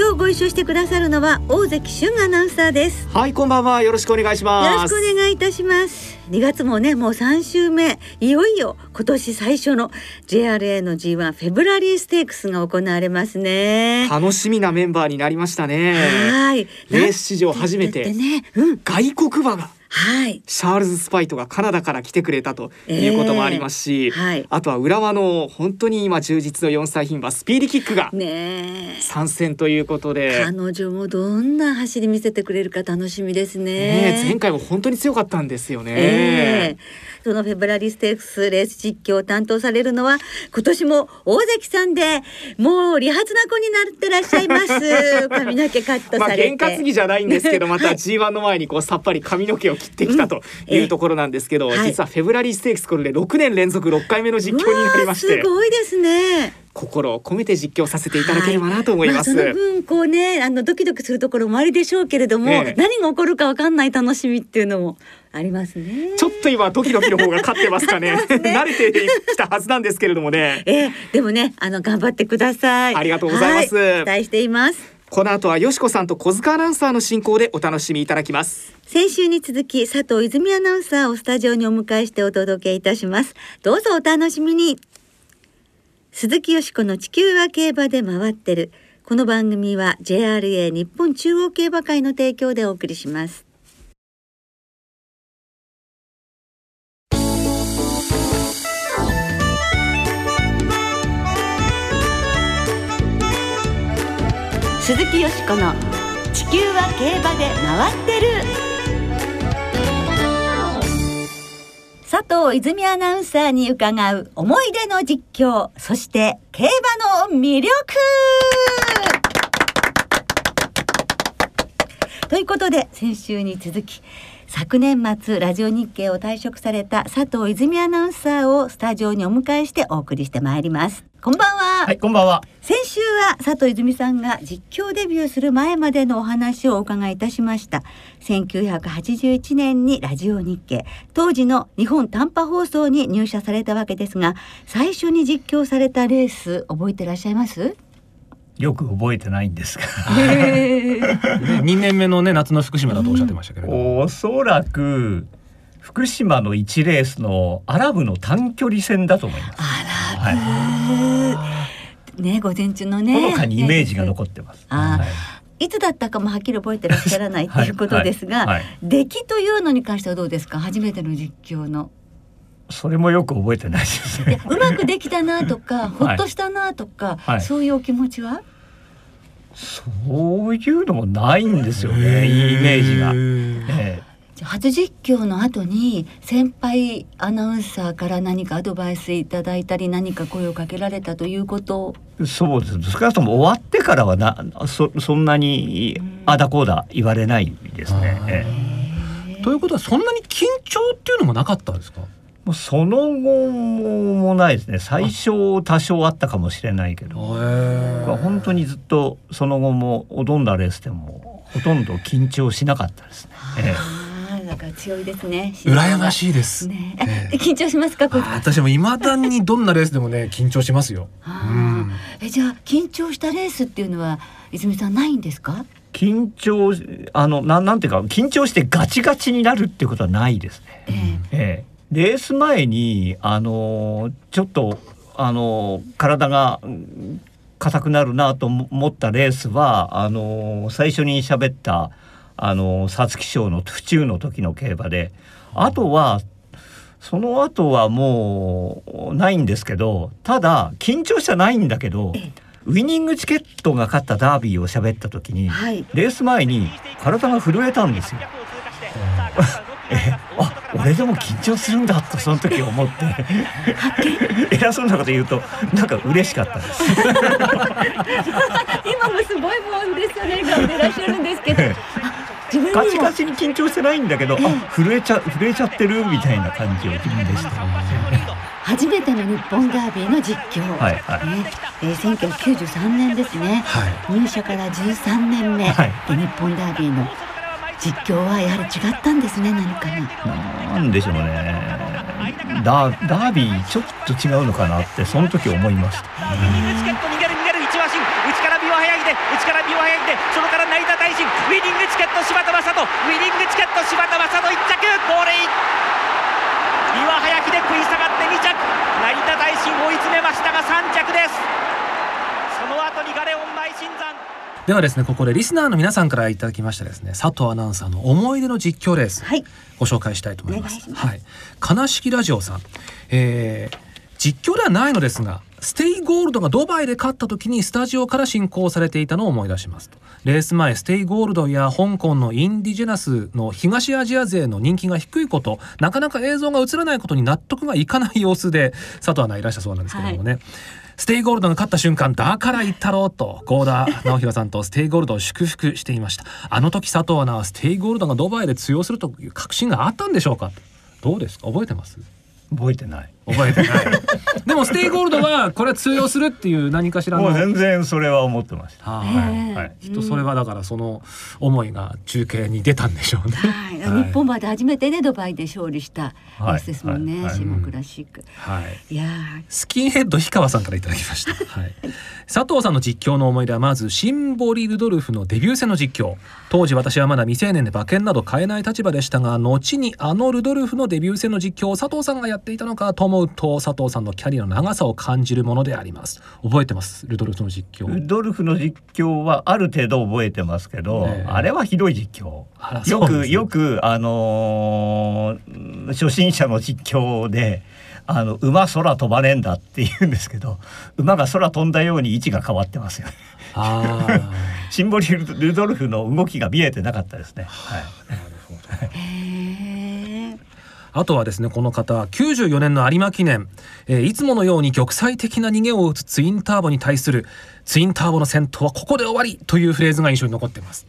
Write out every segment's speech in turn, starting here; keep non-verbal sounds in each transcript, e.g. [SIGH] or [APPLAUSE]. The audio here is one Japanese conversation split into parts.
今日ご一緒してくださるのは大関俊アナウンサーです。はいこんばんは。よろしくお願いします。よろしくお願いいたします。2月もねもう3週目。いよいよ今年最初の JRA の G1 フェブラリーステークスが行われますね。楽しみなメンバーになりましたね。はい。レース史上初めて、ねうん、外国馬がはい、シャールズ・スパイトがカナダから来てくれたということもありますし、えーはい、あとは浦和の本当に今充実の4歳牝馬スピーディキックが参戦ということで、彼女もどんな走り見せてくれるか楽しみですね。ね前回も本当に強かったんですよね。えーそのフェブラリステークスレース実況を担当されるのは今年も大関さんでもう理髪な子になってらっしゃいます。[LAUGHS] 髪の毛カットされて、まあ、験担ぎじゃないんですけどまた G1 の前にこうさっぱり髪の毛を切ってきたというところなんですけど、うん実はフェブラリーステークスこれで6年連続6回目の実況になりましてすごいですね心を込めて実況させていただければなと思います。はいまあ、その分こうねあのドキドキするところもありでしょうけれども、ええ、何が起こるかわかんない楽しみっていうのもありますね。ちょっと今ドキドキの方が勝ってますかね。ね慣れてきたはずなんですけれどもね。[LAUGHS] えー、でもねあの頑張ってください。ありがとうございます。はい、期待しています。この後はよしこさんと小塚アナウンサーの進行でお楽しみいただきます。先週に続き佐藤泉アナウンサーをスタジオにお迎えしてお届けいたします。どうぞお楽しみに。鈴木よしこの地球は競馬で回ってる。この番組は JRA 日本中央競馬会の提供でお送りします。鈴木よしこの地球は競馬で回ってる。佐藤泉アナウンサーに伺う思い出の実況、そして競馬の魅力ということで、先週に続き、昨年末ラジオ日経を退職された佐藤泉アナウンサーをスタジオにお迎えしてお送りしてまいります。こんばんは。はいこんばんは。先週は佐藤泉さんが実況デビューする前までのお話をお伺いいたしました。1981年にラジオ日経。当時の日本短波放送に入社されたわけですが最初に実況されたレース覚えていらっしゃいます？よく覚えてないんですが [LAUGHS] 2年目のね夏の福島だとおっしゃってましたけれど、うん、おそらく福島の1レースのアラブの短距離戦だと思います。アラブ、はい、ね午前中のね。ほのかにイメージが残ってます。い、いつだったかもはっきり覚えてらっしゃらないということですが、はいはい、出来というのに関してはどうですか？初めての実況の。それもよく覚えてないですね。うまくできたなとか、ほっとしたなとか、そういうお気持ちは？そういうのもないんですよねいいイメージが。えー初実況の後に先輩アナウンサーから何かアドバイスいただいたり何か声をかけられたということ？そうです。少なくとも終わってからはなそそんなにあだこうだ言われないですね。ええ。ということはそんなに緊張っていうのもなかったんですか？もうその後もないですね最初多少あったかもしれないけど本当にずっとその後もどんだレースでもほとんど緊張しなかったですね。ええ、なんか強いですね。羨ましいです。ね、え [LAUGHS] 緊張しますか？私も未だにどんなレースでもね緊張しますよ。うん、えじゃあ緊張したレースっていうのは泉さんないんですか？緊張あのなんなんていうか緊張してガチガチになるっていうことはないですね。ええええレース前にあのちょっとあの体が硬くなるなと思ったレースはあの最初に喋ったあの皐月賞の府中の時の競馬であとはその後はもうないんですけどただ緊張してないんだけどウィニングチケットが勝ったダービーを喋った時に、はい、レース前に体が震えたんですよ。[LAUGHS] えあ俺でも緊張するんだとその時思って。偉そうなこと言うとなんか嬉しかったです。今もすごいもんですよね頑張ってらっしゃるんですけど。ガチガチに緊張してないんだけど、えあ震えちゃ震えちゃってるみたいな感じを自分でした。初めての日本ダービーの実況、はいはい。ね。えー、1993年ですね、はい、入社から13年目、はい、日本ダービーの実況はやはり違ったんですね何かな。なんでしょうね。ダダービーちょっと違うのかなってその時思いました。チケット逃げる逃げる一馬身。内から美は早いで内から美は早いでそのから成田大臣。ウィニングチケット柴田正人。ウィニングチケット柴田正人1着。ゴールイン。岩早きで食い下がって2着。成田大臣追い詰めましたが3着です。その後にガレオン前新山ではですねここでリスナーの皆さんからいただきましたですね佐藤アナウンサーの思い出の実況レース、はい、ご紹介したいと思います。はい、悲しきラジオさん、えー、実況ではないのですがステイゴールドがドバイで勝った時にスタジオから進行されていたのを思い出しますと。レース前ステイゴールドや香港のインディジェナスの東アジア勢の人気が低いことなかなか映像が映らないことに納得がいかない様子で佐藤アナいらしたそうなんですけどもね、はいステイゴールドが勝った瞬間だから言ったろうと合田直弘さんとステイゴールドを祝福していました。あの時佐藤アナはステイゴールドがドバイで通用するという確信があったんでしょうか？どうですか？覚えてます？覚えてない。覚えてない。[LAUGHS] でもステイゴールドはこれは通用するっていう何かしらのもう全然それは思ってました。はい、はい、きっとそれはだからその思いが中継に出たんでしょうね、はい、日本馬で初めてねドバイで勝利したレースですもんね、はい、シーマクラシック、はい、いやスキンヘッド氷川さんからいただきました、はい、佐藤さんの実況の思い出はまずシンボリルドルフのデビュー戦の実況。当時私はまだ未成年で馬券など買えない立場でしたが後にあのルドルフのデビュー戦の実況を佐藤さんがやっていたのかと思うと佐藤さんのキャリアの長さを感じるものであります。覚えてます？ルドルフの実況。ルドルフの実況はある程度覚えてますけど、ね、あれはひどい実況。よく、ね、よくあのー、初心者の実況であの馬空飛ばねえんだって言うんですけど馬が空飛んだように位置が変わってますよ [LAUGHS] シンボリルドルフの動きが見えてなかったですね。はい、なるほどあとはですねこの方94年の有馬記念、えー、いつものように玉砕的な逃げを打つツインターボに対するツインターボの戦闘はここで終わりというフレーズが印象に残っています。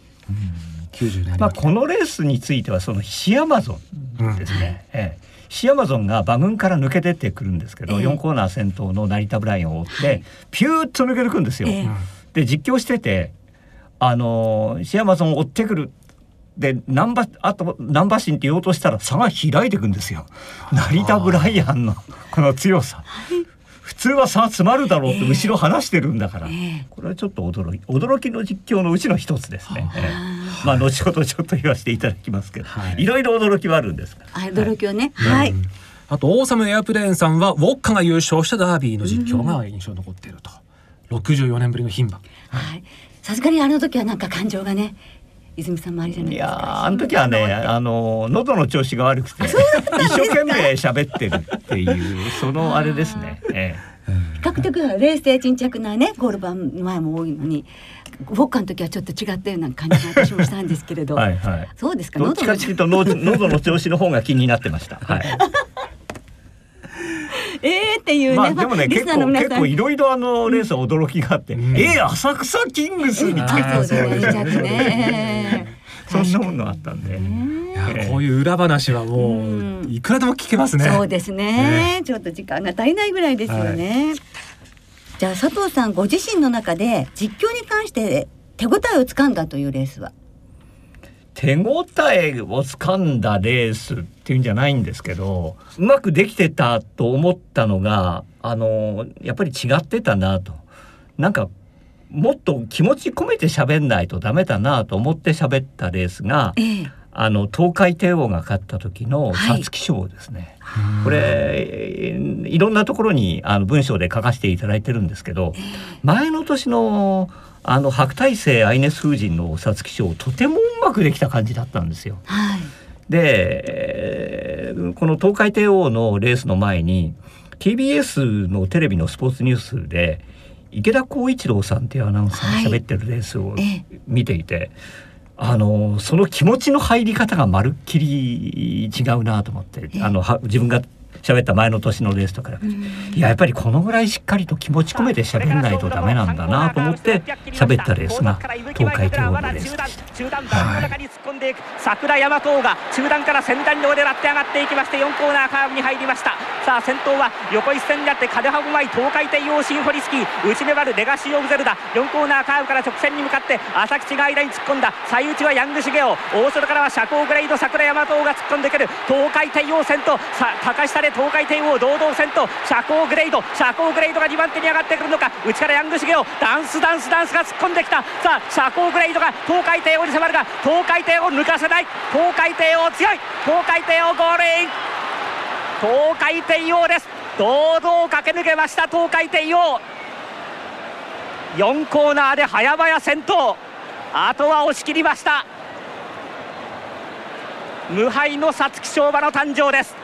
90年まあ、このレースについてはそのシアマゾンですね、うん、ええ、シアマゾンが馬群から抜け出てくるんですけど、えー、4コーナー先頭の成田ブラインを追って、はい、ピューッと抜けてくるんですよ。えー、で実況しててあのシアマゾンを追ってくるで難波あと難波新って言おうとしたら差が開いていくんですよ。成田ブライアンのこの強さ。普通は差詰まるだろうって後ろ離してるんだから、えー、これはちょっと驚き驚きの実況のうちの一つですね。えー、まあ後ほどちょっと言わせていただきますけど、はい、いろいろ驚きはあるんです。あ驚きはね、はい、はい、あとオーサムエアプレーンさんはウォッカが優勝したダービーの実況が印象に残っていると、うん、64年ぶりの牝馬。はい。さすがにあの時はなんか感情がね泉さんもありじゃないですか。いやあの時はねあの喉の調子が悪くて一生懸命喋ってるっていうそのあれですね。ええ。比較的冷静沈着なねゴール版前も多いのにウォッカの時はちょっと違ったような感じが私もしたんですけれど。はい、はい、そうですか？どっちかというと喉の調子の方が気になってました。はい [LAUGHS] えーっていうね、まあ、でもね結構結構いろいろあのレースは驚きがあって、うん、えー、浅草キングスみたいな、そうね、[LAUGHS] そんなものあったんで。いやこういう裏話はもういくらでも聞けますね。そうですね、ね、ちょっと時間が足りないぐらいですよね。はい、じゃあ佐藤さんご自身の中で実況に関して手応えをつかんだというレースは？手応えをつかんだレースっていうんじゃないんですけどうまくできてたと思ったのがあのやっぱり違ってたなと。なんかもっと気持ち込めて喋んないとダメだなと思って喋ったレースが、ええ、あの東海帝王が勝った時の皐月賞ですね、はい、これいろんなところにあの文章で書かせていただいてるんですけど、え、前の年のあの白大星アイネス風神の皐月賞とてもうまくできた感じだったんですよ。はい、でこの東海帝王のレースの前に TBS のテレビのスポーツニュースで池田浩一郎さんっていうアナウンサーが喋ってるレースを見ていて、はい、あのその気持ちの入り方がまるっきり違うなと思って、あの自分が喋った前の年のレースとか、うん、いややっぱりこのぐらいしっかりと気持ち込めて喋んないとダメなんだなと思って喋ったレースが東海帝王のレースでした。はい、桜山東が中段から先端を狙って上がっていきまして4コーナーカーブに入りましたさあ先頭は横一線になってカデハブマイ東海帝王リスキー内粘るレガシーオブゼルダ4コーナーカーブから直線に向かって浅口が間に突っ込んだ最内はヤングシゲオ大外からは社交グレイド桜山東が突っ込んでくる東海帝王先頭さ高下で東海帝王堂々先頭社交グレイド社交グレイドが2番手に上がってくるのか内からヤングシゲオダンスダンスダンスが突っ込んできた。さあ社交グレイドが東海帝王に迫るが東海帝王抜かせない。東海帝王強い。東海帝王ゴールイン。東海帝王です。堂々駆け抜けました東海帝王。4コーナーで早々先頭。あとは押し切りました。無敗の皐月賞馬の誕生です。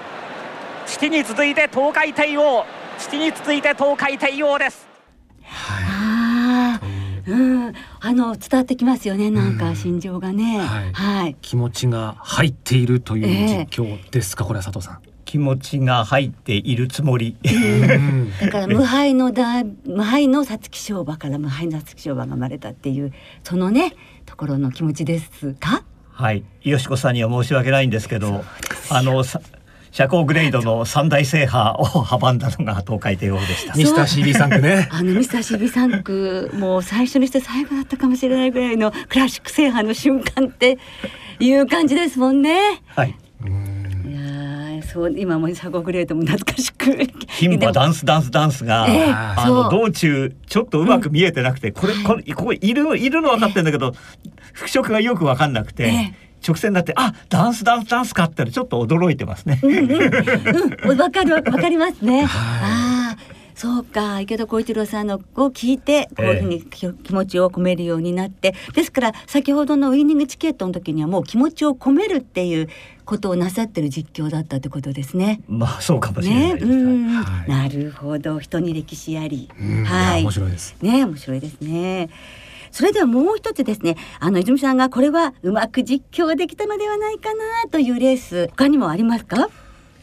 父に続いて東海帝王。父に続いて東海帝王です、はい、うん。あの伝わってきますよねなんか心情がね、はい、はい、気持ちが入っているという実況ですか、えー、これは佐藤さん。気持ちが入っているつもり。[LAUGHS] だから無敗のだ無敗の皐月賞馬から無敗の皐月賞馬が生まれたっていうそのねところの気持ちですか？はい、よしこさんには申し訳ないんですけど、あの社交グレードの三大制覇を阻んだのが東海帝王でした。ミスター CB 3区ね。[LAUGHS] あのミスター CB 3区もう最初にして最後だったかもしれないぐらいのクラシック制覇の瞬間っていう感じですもんね。はい。そう今も社交グレードも懐かしく牝馬ダンスダンスダンスが、えー、あの道中ちょっとうまく見えてなくて、うん、これこれここいるいるの分かってんだけど、えー、服飾がよく分かんなくて。えー直線になってあダンスダンスダンスかってちょっと驚いてますね。わ、うんうん、かるわかりますね。ああそうか池田浩一郎さんのを聞いてこういうふうに気持ちを込めるようになって、えですから先ほどのウイニングチケットの時にはもう気持ちを込めるっていうことをなさってる実況だったってことですね。まあそうかもしれない。ね、うん、はい、なるほど人に歴史あり。はい。面白いです。ね面白いですね。それではもう一つですね。あの泉さんがこれはうまく実況できたのではないかなというレース。他にもありますか？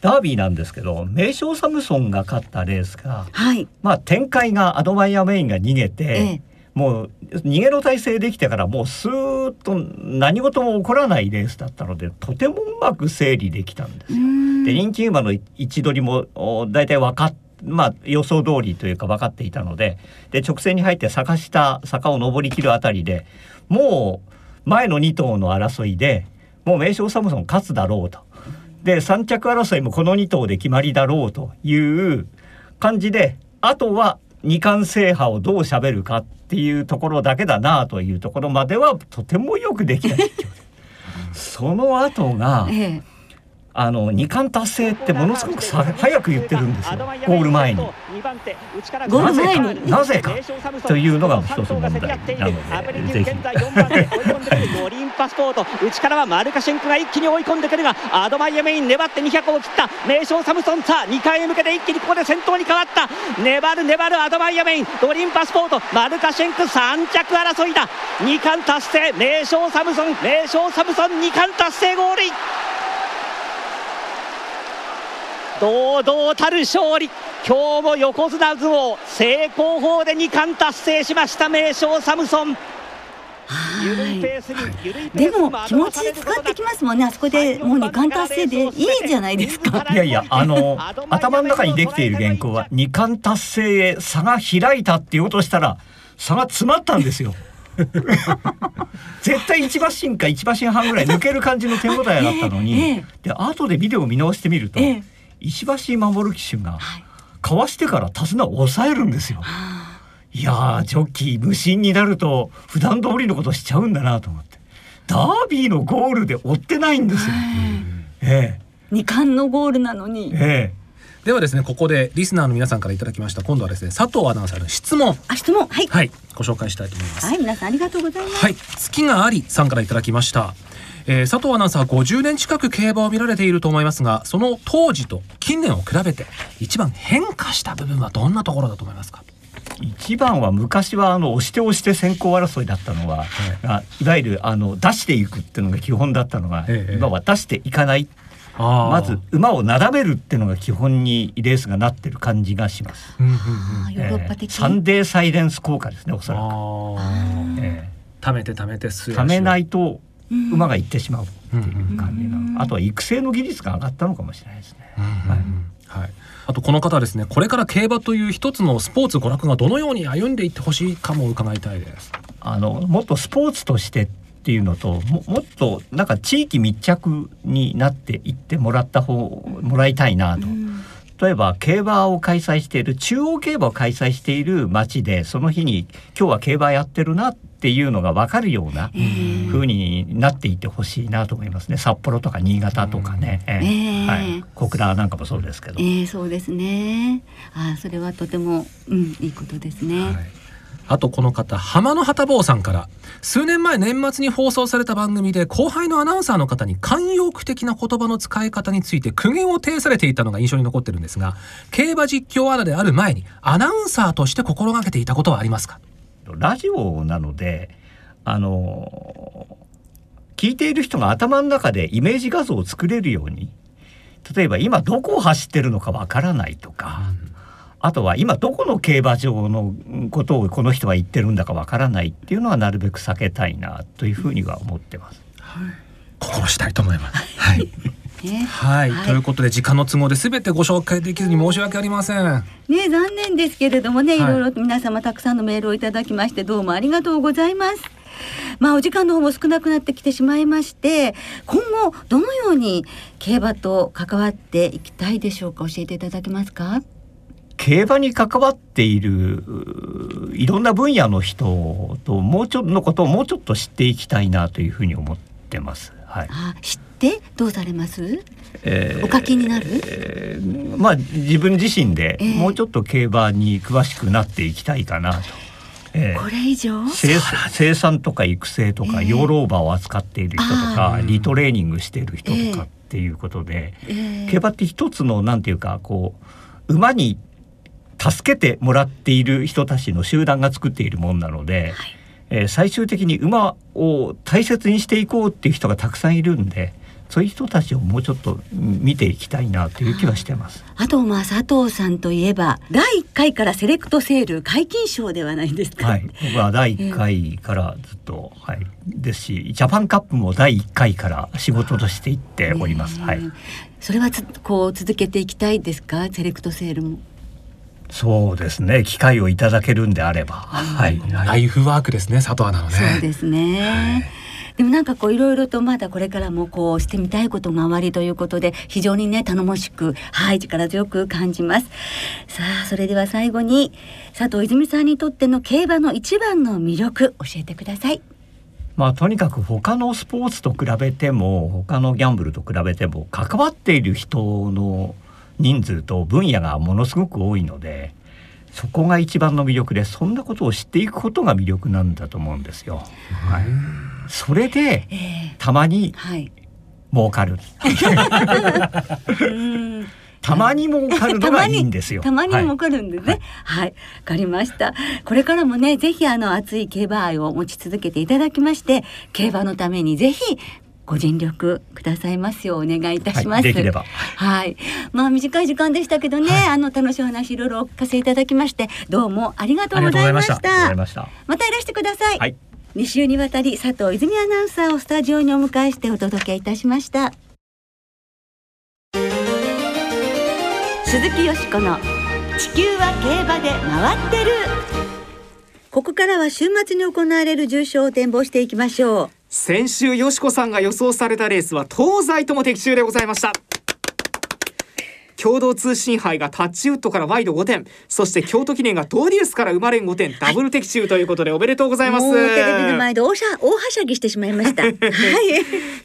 ダービーなんですけど名将サムソンが勝ったレースが、はい、まあ展開がアドバイアメインが逃げて、ええ、もう逃げの体制できてからもうスーッと何事も起こらないレースだったのでとてもうまく整理できたんですよ。で人気馬の位置取りも大体分かっまあ、予想通りというか分かっていたのでで直線に入って坂下坂を上りきるあたりでもう前の2頭の争いでもう名将サムソン勝つだろうと。で3着争いもこの2頭で決まりだろうという感じであとは二冠制覇をどうしゃべるかっていうところだけだなというところまではとてもよくできた実況でその後が、ええあの二冠達成ってものすごくさ早く言ってるんですよ。ゴール前に。ゴール前に。なぜかというのが一つ問題なのでぜひ。ドリンパスポート内からはマルカシェンコが一気に追い込んでくるがアドバイアメイン粘って200を切った名将サムソン。さあ2回へ向けて一気にここで先頭に変わった。粘る粘るアドバイアメイン。ドリンパスポートマルカシェンク3着争いだ。2冠達成名将サムソン名将サムソン2冠達成ゴールイン堂々たる勝利。今日も横綱相撲成功法で2冠達成しました名将サムソン。でも気持ち使ってきますもんね。あそこでもう二冠達成でいいじゃないですか。いやいやあの頭の中にできている原稿は二冠達成へ差が開いたって言おうとしたら差が詰まったんですよ。絶対一馬身か一馬身半ぐらい抜ける感じの手応えだったのに、ええ、で後でビデオを見直してみると、え石橋守騎手がかわしてから手綱を抑えるんですよ。いやジョッキー無心になると普段通りのことしちゃうんだなと思ってダービーのゴールで追ってないんですよ。ええ、二冠のゴールなのに。ええではですねここでリスナーの皆さんからいただきました今度はですね佐藤アナウンサーの質問。あ質問。はい、はい、ご紹介したいと思います。はい皆さんありがとうございます。はい。月がありさんからいただきました。えー、佐藤アナウンサー50年近く競馬を見られていると思いますがその当時と近年を比べて一番変化した部分はどんなところだと思いますか？一番は昔はあの押して押して先行争いだったのは、はい、いわゆるあの出していくっていうのが基本だったのが、ええ、今は出していかないまず馬を並べるっていうのが基本にレースがなってる感じがします。ヨーロッパ的、サンデーサイレンス効果ですねおそらく。えー、貯めて貯めて貯めないと馬が行ってしまうっていう感じな、あとは育成の技術が上がったのかもしれないですね。はい。はい、あとこの方ですねこれから競馬という一つのスポーツ娯楽がどのように歩んでいってほしいかも伺いたいです。あのもっとスポーツとしてっていうのとももっとなんか地域密着になっていってもらった方もらいたいなと。例えば競馬を開催している中央競馬を開催している町でその日に今日は競馬やってるなっていうのが分かるような風になっていってほしいなと思いますね。札幌とか新潟とかね、えー、はい、小倉なんかもそうですけど、えー、そうですね。あそれはとても、うん、いいことですね。はいあとこの方浜の旗坊さんから数年前年末に放送された番組で後輩のアナウンサーの方に慣用句的な言葉の使い方について苦言を呈されていたのが印象に残ってるんですが競馬実況アナである前にアナウンサーとして心がけていたことはありますか？ラジオなのであの聞いている人が頭の中でイメージ画像を作れるように例えば今どこを走ってるのかわからないとか、うんあとは今どこの競馬場のことをこの人は言ってるんだかわからないっていうのはなるべく避けたいなというふうには思ってます。はい、心したいと思います。はい。はい、はい、ということで時間の都合で全てご紹介できずに申し訳ありません。ね残念ですけれどもね、はい、いろいろ皆様たくさんのメールをいただきましてどうもありがとうございます。まあお時間の方も少なくなってきてしまいまして今後どのように競馬と関わっていきたいでしょうか教えていただけますか？競馬に関わっているいろんな分野の人ともうちょっとのことをもうちょっと知っていきたいなというふうに思ってます。はい、あ知ってどうされます、えー、お書きになる、えー、まあ自分自身でもうちょっと競馬に詳しくなっていきたいかなと。えー、これ以上？生産とか育成とか、養老馬を扱っている人とかリトレーニングしている人とかっていうことで、競馬って一つのなんていうかこう馬に助けてもらっている人たちの集団が作っているもんなので、はい、えー、最終的に馬を大切にしていこうっていう人がたくさんいるんでそういう人たちをもうちょっと見ていきたいなという気はしてます。あとまあ佐藤さんといえば第1回からセレクトセール解禁賞ではないですか。はい、僕は第1回からずっと、えー、はいですし、ジャパンカップも第1回から仕事としていっております。はい。それはつこう続けていきたいですか、セレクトセールも。そうですね。機会をいただけるんであれば、はい、ライフワークですね佐藤アナのね。そうですね、はい。でもなんかこういろいろとまだこれからもこうしてみたいことがおありということで非常にね頼もしくはい力強く感じます。さあそれでは最後に佐藤泉さんにとっての競馬の一番の魅力教えてください。まあ、とにかく他のスポーツと比べても他のギャンブルと比べても関わっている人の人数と分野がものすごく多いのでそこが一番の魅力でそんなことを知っていくことが魅力なんだと思うんですよ。はい、それで、えー、たまに、はい、儲かる。たまに儲かるのが [LAUGHS] いいんですよ。たまに儲かるんですね。はい、わ、はい、かりました。これからもね、ぜひあの熱い競馬愛を持ち続けていただきまして、競馬のためにぜひご尽力くださいますようお願いいたします。はい、できれば。はい。まあ短い時間でしたけどね、はい、あの楽しいお話いろいろお聞かせいただきましてどうもありがとうございました。ままたいらしてください。はい。2週にわたり佐藤泉アナウンサーをスタジオにお迎えしてお届けいたしました。鈴木よしこの地球は競馬で回ってる。ここからは週末に行われる重賞を展望していきましょう。先週よしこさんが予想されたレースは東西とも的中でございました。共同通信杯がタッチウッドからワイド5点。そして京都記念がドーデュースから生まれん5点。ダブル的中ということでおめでとうございます、テレビの前で大はしゃぎしてしまいました。はい。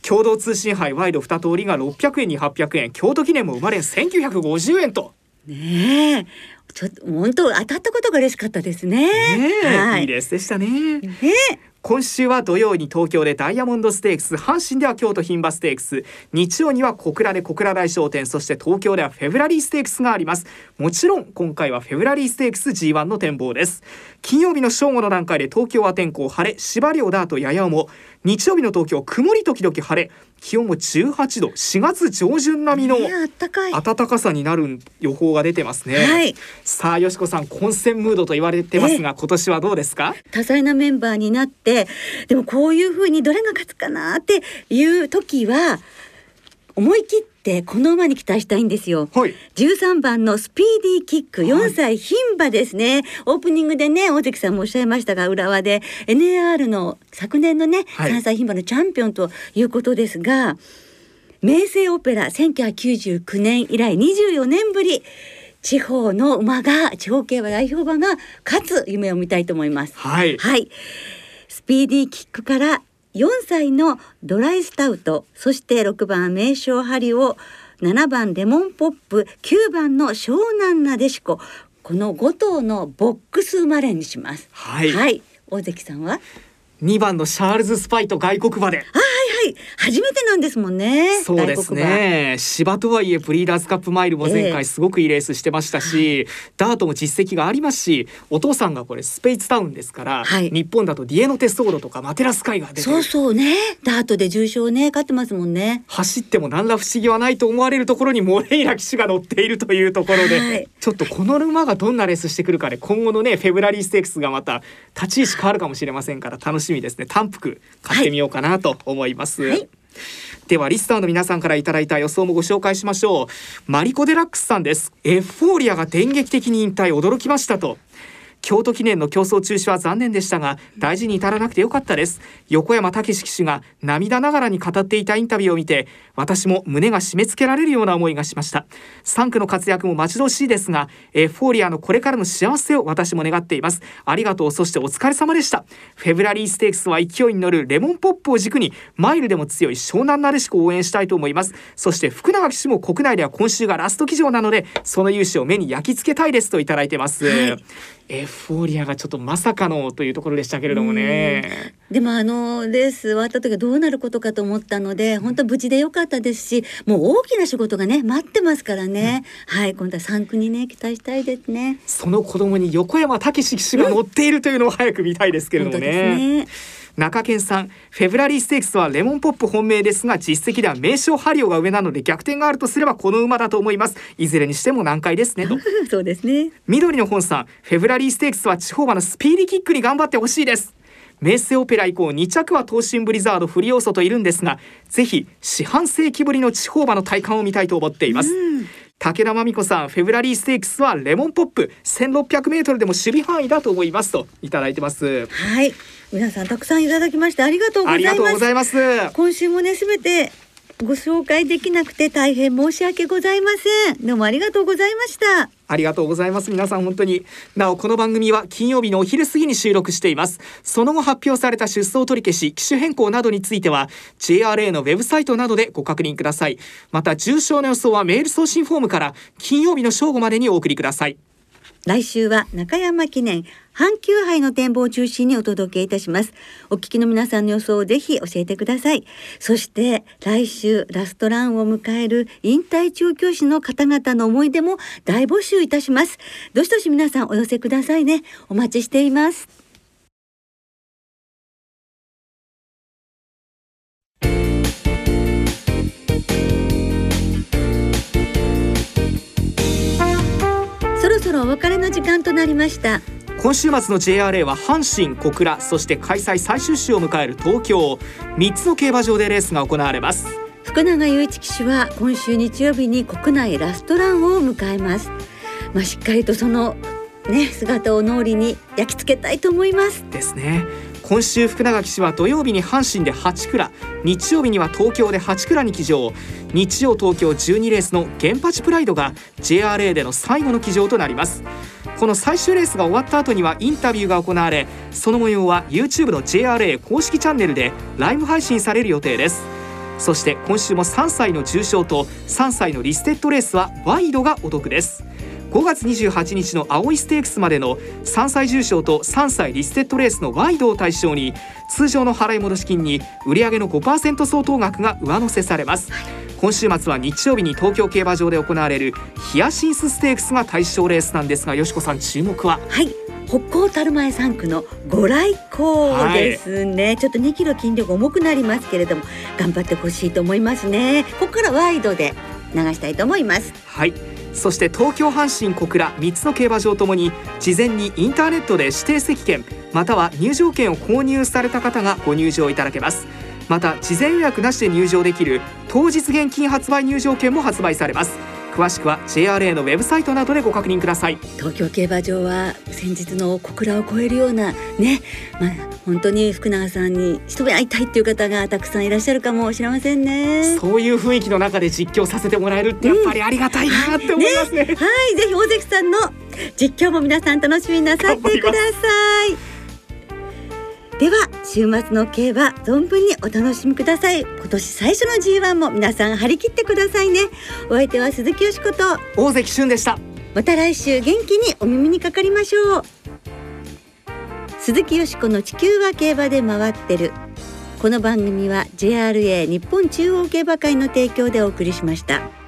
共同通信杯ワイド2通りが600円に800円。京都記念も生まれん。1950円と。ねえ。ちょっと本当当たったことが嬉しかったですね。ねはい、いいレースでしたね。ね今週は土曜に東京でダイヤモンドステークス阪神では京都牝馬ステークス。日曜には小倉で小倉大商店そして東京ではフェブラリーステークスがあります。もちろん今回はフェブラリーステークス G1 の展望です。金曜日の正午の段階で東京は天候晴れ芝涼ダートややおも日曜日の東京曇り時々晴れ気温も18度4月上旬並みの暖かさになる予報が出てますね、はい、さあよしこさん混戦ムードと言われてますが今年はどうですか？多彩なメンバーになってでもこういう風にどれが勝つかなっていう時は思い切ってこの馬に期待したいんですよ。はい、13番のスピーディーキック。4歳牝馬ですね、はい、オープニングでね大関さんもおっしゃいましたが浦和で NAR の昨年のね、はい、3歳牝馬のチャンピオンということですが明星オペラ1999年以来24年ぶり地方の馬が地方競馬代表馬が勝つ夢を見たいと思います。はい、はい、スピーディーキックから4歳のドライスタウト、そして6番名称ハリオ7番レモンポップ9番のショウナンナデシコこの5頭のボックス馬連にします。はい、はい、大関さんは？2番のシャールズスパイトと外国馬で。あはい初めてなんですもんね。そうですね。芝とはいえブリーダーズカップマイルも前回すごくいいレースしてましたし、えー、ダートも実績がありますしお父さんがこれスペイツタウンですから、はい、日本だとディエノテストードとかマテラスカイが出てそうそうね。ダートで重賞ね勝ってますもんね。走っても何ら不思議はないと思われるところにモレイラ騎手が乗っているというところで、はい、ちょっとこの馬がどんなレースしてくるかで今後のねフェブラリーステークスがまた立ち位置変わるかもしれませんから楽しみですね。単複買ってみようかなと思います、はいではリスターの皆さんからいただいた予想もご紹介しましょう。マリコ・デラックスさんです。エフフォーリアが電撃的に引退驚きましたと京都記念の競争中止は残念でしたが大事に至らなくてよかったです。横山武史騎手が涙ながらに語っていたインタビューを見て私も胸が締め付けられるような思いがしました。3区の活躍も待ち遠しいですがエフォーリアのこれからの幸せを私も願っています。ありがとう。そしてお疲れ様でした。フェブラリーステークスは勢いに乗るレモンポップを軸にマイルでも強い湘南なでしこを応援したいと思います。そして福永騎手も国内では今週がラスト騎乗なのでその勇姿を目に焼き付けたいですといただいてます、はいエフフォーリアがちょっとまさかのというところでしたけれどもね。でもあのレース終わった時はどうなることかと思ったので本当無事でよかったですしもう大きな仕事がね待ってますからね、うん、はい今度は3区にね期待したいですね。その子供に横山武史騎手が乗っているというのを早く見たいですけれどもね。中堅さんフェブラリーステークスはレモンポップ本命ですが実績では名称ハリオが上なので逆転があるとすればこの馬だと思います。いずれにしても難解ですねと。[LAUGHS] そうですね。緑の本さんフェブラリーステークスは地方馬のスピーディーキックに頑張ってほしいです。名声オペラ以降2着は東進ブリザードフリ要素といるんですがぜひ四半世紀ぶりの地方馬の体感を見たいと思っています武田真美子さんフェブラリーステークスはレモンポップ。1600メートルでも守備範囲だと思いますといただいてます。はい。皆さんたくさんいただきましてありがとうございます。今週もねすべてご紹介できなくて大変申し訳ございません。どうもありがとうございました。ありがとうございます。皆さん本当に。なおこの番組は金曜日のお昼過ぎに収録しています。その後発表された出走取り消し機種変更などについては JRA のウェブサイトなどでご確認ください。また重症の予想はメール送信フォームから金曜日の正午までにお送りください。来週は中山記念阪急杯の展望を中心にお届けいたします。お聞きの皆さんの予想をぜひ教えてください。そして来週ラストランを迎える引退調教師の方々の思い出も大募集いたします。どしどし皆さんお寄せくださいね。お待ちしています。の時間となりました。今週末の JRA は阪神小倉そして開催最終週を迎える東京。3つの競馬場でレースが行われます。福永雄一騎手は今週日曜日に国内ラストランを迎えます。まあ、しっかりとそのね姿を脳裏に焼き付けたいと思います。ですね今週福永騎手は土曜日に阪神で8倉日曜日には東京で8倉に騎乗。日曜東京12レースの原発プライドが JRA での最後の騎乗となります。この最終レースが終わった後にはインタビューが行われその模様は YouTube の JRA 公式チャンネルでライブ配信される予定です。そして今週も3歳の重賞と3歳のリステッドレースはワイドがお得です。5月28日の青いステークスまでの3歳重賞と3歳リステッドレースのワイドを対象に通常の払い戻し金に売上の5%相当額が上乗せされます、今週末は日曜日に東京競馬場で行われるヒヤシンスステークスが対象レースなんですがよしこさん注目は？はい。北高樽前3区のご来光ですね、はい、ちょっと2キロ筋力重くなりますけれども頑張ってほしいと思いますね。ここからワイドで流したいと思います。はいそして東京阪神小倉3つの競馬場ともに事前にインターネットで指定席券または入場券を購入された方がご入場いただけます。また事前予約なしで入場できる当日現金発売入場券も発売されます。詳しくは JRA のウェブサイトなどでご確認ください。東京競馬場は先日の小倉を超えるようなねまあ本当に福永さんに一目会いたいっていう方がたくさんいらっしゃるかもしれませんね。そういう雰囲気の中で実況させてもらえるってやっぱりありがたいなって思いますね。うんね、はいぜひ大関さんの実況も皆さん楽しみになさってください。では週末の競馬存分にお楽しみください。今年最初の G1 も皆さん張り切ってくださいね。お相手は鈴木よしこと。大関俊でした。また来週元気にお耳にかかりましょう。鈴木よしこの地球は競馬で回ってる。この番組は JRA 日本中央競馬会の提供でお送りしました。